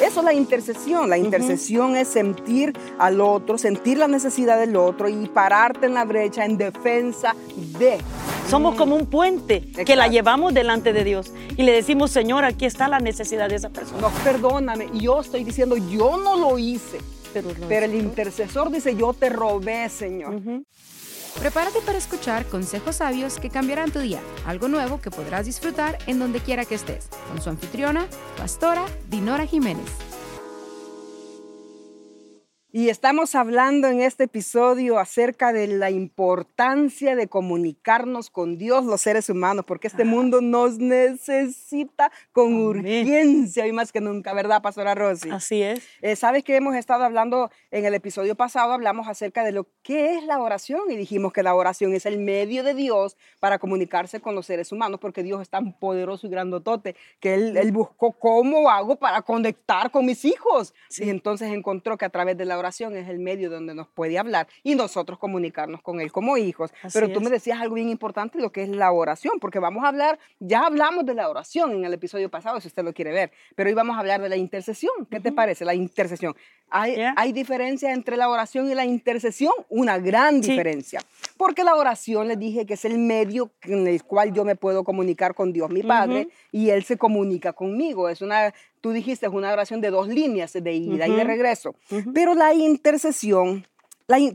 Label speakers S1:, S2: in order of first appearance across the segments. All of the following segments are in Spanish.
S1: Eso es la intercesión. La intercesión es sentir al otro, sentir la necesidad del otro y pararte en la brecha en defensa de.
S2: Somos como un puente que la llevamos delante de Dios y le decimos, Señor, aquí está la necesidad de esa persona.
S1: No, perdóname. Yo estoy diciendo, yo no lo hice. Pero, el intercesor dice, yo te robé, Señor.
S3: Prepárate para escuchar consejos sabios que cambiarán tu día, algo nuevo que podrás disfrutar en donde quiera que estés, con su anfitriona, pastora Dinora Jiménez.
S1: Y estamos hablando en este episodio acerca de la importancia de comunicarnos con Dios, los seres humanos, porque este mundo nos necesita con urgencia y más que nunca, ¿verdad, Pastora Rosy?
S2: Así es.
S1: Eh, Sabes que hemos estado hablando en el episodio pasado, hablamos acerca de lo que es la oración y dijimos que la oración es el medio de Dios para comunicarse con los seres humanos, porque Dios es tan poderoso y grandotote que Él, él buscó cómo hago para conectar con mis hijos. Y entonces encontró que a través de la oración es el medio donde nos puede hablar y nosotros comunicarnos con Él como hijos. Pero tú me decías algo bien importante, lo que es la oración, porque vamos a hablar, ya hablamos de la oración en el episodio pasado, si usted lo quiere ver, pero hoy vamos a hablar de la intercesión. ¿Qué te parece? La intercesión. Hay, hay, diferencia entre la oración y la intercesión, una gran diferencia. Porque la oración, les dije que es el medio en el cual yo me puedo comunicar con Dios, mi Padre, y Él se comunica conmigo. Es una tú dijiste, es una oración de dos líneas, de ida y de regreso. Pero la intercesión,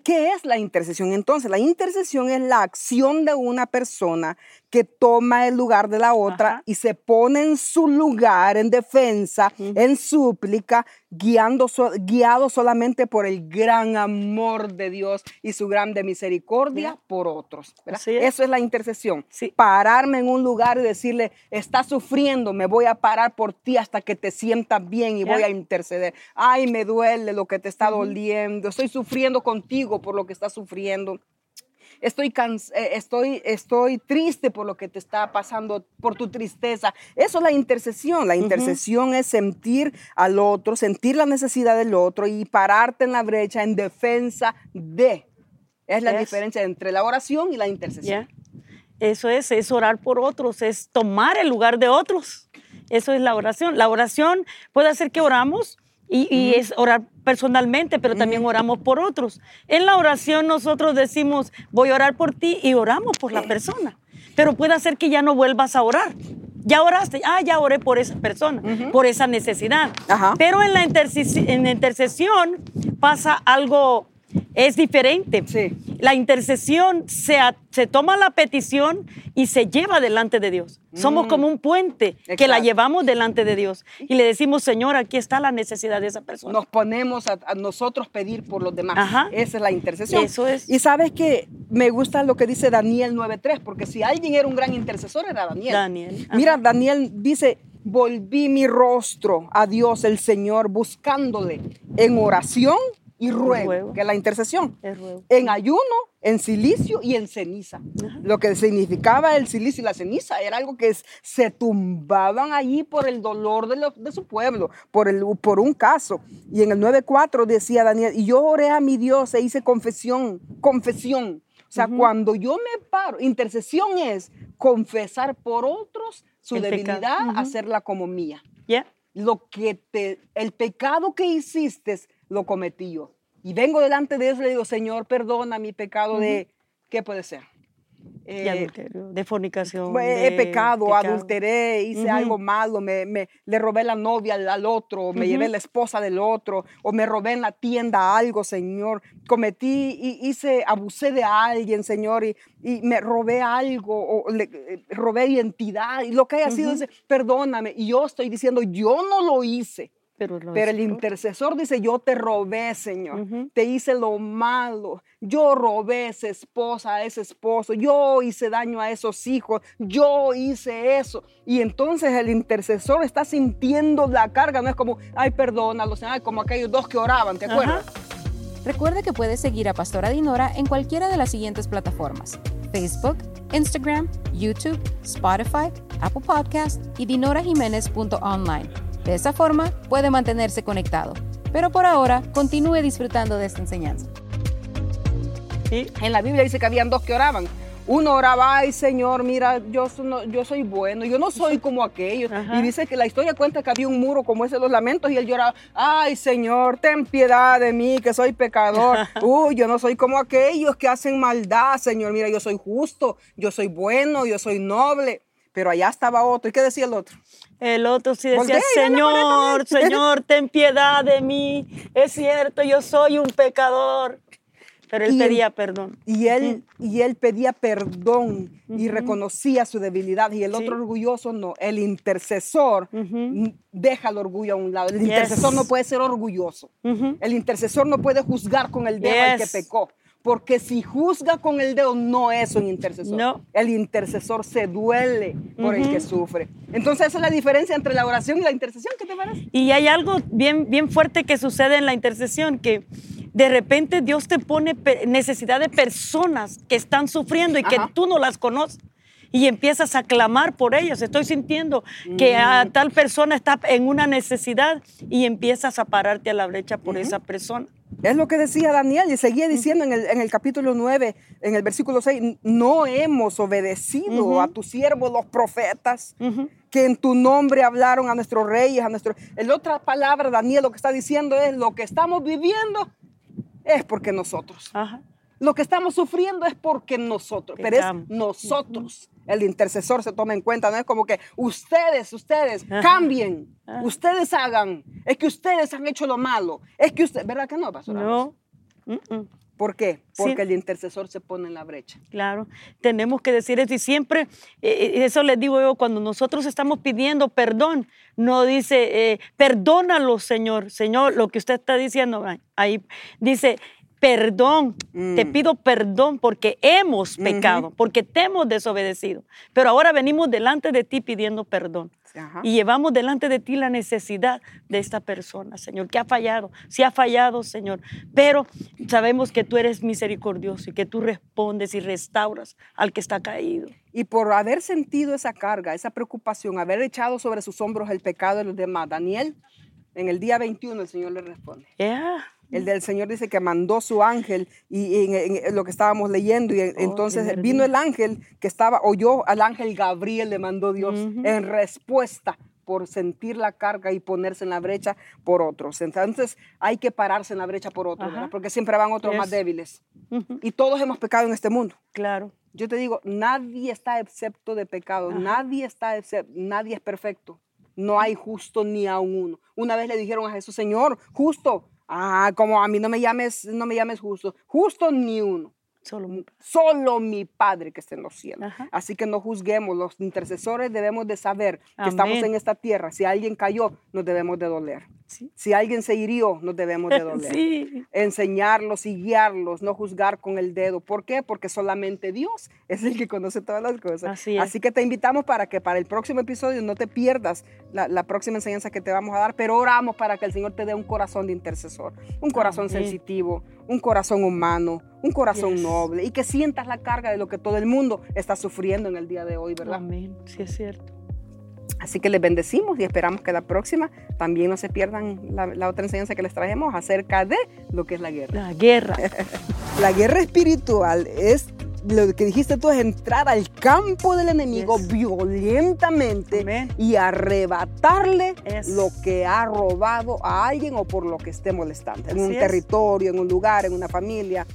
S1: ¿qué es la intercesión entonces? La intercesión es la acción de una persona que toma el lugar de la otra y se pone en su lugar en defensa, en súplica, guiando, guiado solamente por el gran amor de Dios y su grande misericordia por otros. Eso es la intercesión. Pararme en un lugar y decirle, estás sufriendo, me voy a parar por ti hasta que te sientas bien y voy a interceder. Ay, me duele lo que te está doliendo, estoy sufriendo contigo por lo que estás sufriendo estoy, eh, estoy, estoy triste por lo que te está pasando, por tu tristeza. Eso es la intercesión. La intercesión es sentir al otro, sentir la necesidad del otro y pararte en la brecha en defensa de. Es la diferencia entre la oración y la intercesión.
S2: Eso es, es orar por otros, es tomar el lugar de otros. Eso es la oración. La oración puede hacer que oramos y, es orar personalmente, pero también oramos por otros. En la oración nosotros decimos, voy a orar por ti y oramos por la persona. Pero puede hacer que ya no vuelvas a orar. Ya oraste, ah, ya oré por esa persona, por esa necesidad. Pero en la, en la intercesión pasa algo es diferente. La intercesión se, se, toma la petición y se lleva delante de Dios. Somos mm. como un puente que la llevamos delante de Dios y le decimos, Señor, aquí está la necesidad de esa persona.
S1: Nos ponemos a, nosotros pedir por los demás. Esa es la intercesión.
S2: Eso es.
S1: Y sabes que me gusta lo que dice Daniel 9.3, porque si alguien era un gran intercesor era Daniel.
S2: Daniel.
S1: Mira, Daniel dice, volví mi rostro a Dios el Señor buscándole en oración y ruego, que es la intercesión. En ayuno, en silicio y en ceniza. Lo que significaba el silicio y la ceniza era algo que se tumbaban allí por el dolor de, su pueblo, por, el, por un caso. Y en el 9.4 decía Daniel, y yo oré a mi Dios e hice confesión, confesión. O sea, cuando yo me paro, intercesión es confesar por otros su debilidad, hacerla como mía. Lo que te, el pecado que hiciste lo cometí yo. Y vengo delante de Dios y le digo, Señor, perdona mi pecado de, ¿qué puede ser?
S2: de eh, adulterio, de fornicación.
S1: He pecado, adulteré, hice algo malo, me, me, le robé la novia al, otro, me llevé la esposa del otro, o me robé en la tienda algo, Señor. Cometí y hice, abusé de alguien, Señor, y, y me robé algo, o le, eh, robé identidad, y lo que haya sido, perdóname. Y yo estoy diciendo, yo no lo hice. Pero, el intercesor dice, yo te robé, Señor, te hice lo malo, yo robé esa esposa, a ese esposo, yo hice daño a esos hijos, yo hice eso. Y entonces el intercesor está sintiendo la carga, no es como, ay, perdónalo, Señor, como aquellos dos que oraban, ¿te acuerdas?
S3: Recuerda que puedes seguir a Pastora Dinora en cualquiera de las siguientes plataformas: Facebook, Instagram, YouTube, Spotify, Apple Podcast y dinorajiménez.online. De esa forma puede mantenerse conectado. Pero por ahora, continúe disfrutando de esta enseñanza.
S1: En la Biblia dice que habían dos que oraban. Uno oraba, ay Señor, mira, yo, so- no- yo soy bueno, yo no soy como aquellos.
S2: Ajá.
S1: Y dice que la historia cuenta que había un muro como ese de los lamentos y él lloraba, ay Señor, ten piedad de mí, que soy pecador. Uy, yo no soy como aquellos que hacen maldad, Señor, mira, yo soy justo, yo soy bueno, yo soy noble. Pero allá estaba otro. ¿Y qué decía el otro?
S2: El otro sí decía, Señor,
S1: también".
S2: Señor, ten piedad de mí. Es cierto, yo soy un pecador. Pero él
S1: Y
S2: pedía perdón.
S1: Y él, y él pedía perdón y reconocía su debilidad. Y el
S2: Sí.
S1: otro orgulloso no. El intercesor deja el orgullo a un lado. El
S2: Yes.
S1: intercesor no puede ser orgulloso. El intercesor no puede juzgar con el dedo al que pecó. Porque si juzga con el dedo, no es un intercesor.
S2: No.
S1: El intercesor se duele por el que sufre. Entonces, esa es la diferencia entre la oración y la intercesión. ¿Qué te parece?
S2: Y hay algo bien, bien fuerte que sucede en la intercesión, que de repente Dios te pone necesidad de personas que están sufriendo y que
S1: Ajá.
S2: tú no las conoces. Y empiezas a clamar por ellas. Estoy sintiendo que a
S1: Mm.
S2: tal persona está en una necesidad y empiezas a pararte a la brecha por esa persona.
S1: Es lo que decía Daniel y seguía diciendo en el, en el capítulo 9, en el versículo 6, no hemos obedecido a tus siervos los profetas que en tu nombre hablaron a nuestros reyes, a nuestro... En otra palabra, Daniel lo que está diciendo es lo que estamos viviendo es porque nosotros.
S2: Ajá.
S1: Lo que estamos sufriendo es porque nosotros, pero es nosotros. El intercesor se toma en cuenta, no es como que ustedes, ustedes cambien, ustedes hagan, es que ustedes han hecho lo malo, es que usted, ¿verdad que no, pastor?
S2: No.
S1: ¿Por qué?
S2: Sí.
S1: Porque el intercesor se pone en la brecha.
S2: Claro, tenemos que decir eso y siempre, eh, eh, eso les digo yo, cuando nosotros estamos pidiendo perdón, no dice, eh, perdónalo, Señor, Señor, lo que usted está diciendo ahí dice, perdón, te
S1: Mm.
S2: pido perdón porque hemos pecado, porque te hemos desobedecido, pero ahora venimos delante de ti pidiendo perdón.
S1: Ajá.
S2: Y llevamos delante de ti la necesidad de esta persona, Señor, que ha fallado. Sí ha fallado, Señor. Pero sabemos que tú eres misericordioso y que tú respondes y restauras al que está caído.
S1: Y por haber sentido esa carga, esa preocupación, haber echado sobre sus hombros el pecado de los demás, Daniel, en el día 21 el Señor le responde.
S2: Yeah.
S1: El del Señor dice que mandó su ángel y en, en- en lo que estábamos leyendo y en-
S2: Oh,
S1: entonces vino el ángel que estaba, oyó al ángel Gabriel, le mandó Dios en respuesta por sentir la carga y ponerse en la brecha por otros. Entonces hay que pararse en la brecha por otros, porque siempre van otros más débiles. Y todos hemos pecado en este mundo.
S2: Claro.
S1: Yo te digo, nadie está excepto de pecado,
S2: Ajá.
S1: nadie está excepto, nadie es perfecto. No hay justo ni a uno. Una vez le dijeron a Jesús, Señor, justo. Ah, como a mí no me llames, no me llames justo. Justo ni uno.
S2: Solo mi paz.
S1: Solo mi Padre que está en los cielos.
S2: Ajá.
S1: Así que no juzguemos. Los intercesores debemos de saber que estamos en esta tierra. Si alguien cayó, nos debemos de doler.
S2: Sí.
S1: Si alguien se hirió, nos debemos de doler
S2: Sí.
S1: enseñarlos y guiarlos, no juzgar con el dedo. ¿Por qué? Porque solamente Dios es el que conoce todas las cosas.
S2: Así es.
S1: que te invitamos para que para el próximo episodio no te pierdas la, la próxima enseñanza que te vamos a dar, pero oramos para que el Señor te dé un corazón de intercesor, un corazón
S2: Amén.
S1: sensitivo, un corazón humano, un corazón
S2: Yes.
S1: noble y que sientas la carga de lo que todo el mundo está sufriendo en el día de hoy, ¿verdad?
S2: Amén. Sí, es cierto.
S1: Así que les bendecimos y esperamos que la próxima también no se pierdan la, la otra enseñanza que les traemos acerca de lo que es la guerra.
S2: La guerra.
S1: La guerra espiritual es lo que dijiste tú, es entrar al campo del enemigo
S2: Yes.
S1: violentamente
S2: Amén.
S1: y arrebatarle
S2: Yes.
S1: lo que ha robado a alguien o por lo que esté molestando, en un
S2: es.
S1: territorio, en un lugar, en una familia.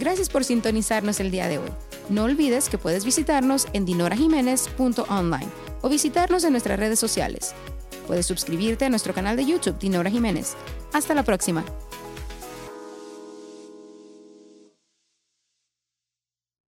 S3: Gracias por sintonizarnos el día de hoy. No olvides que puedes visitarnos en dinorajiménez.online o visitarnos en nuestras redes sociales. Puedes suscribirte a nuestro canal de YouTube Dinora Jiménez. Hasta la próxima.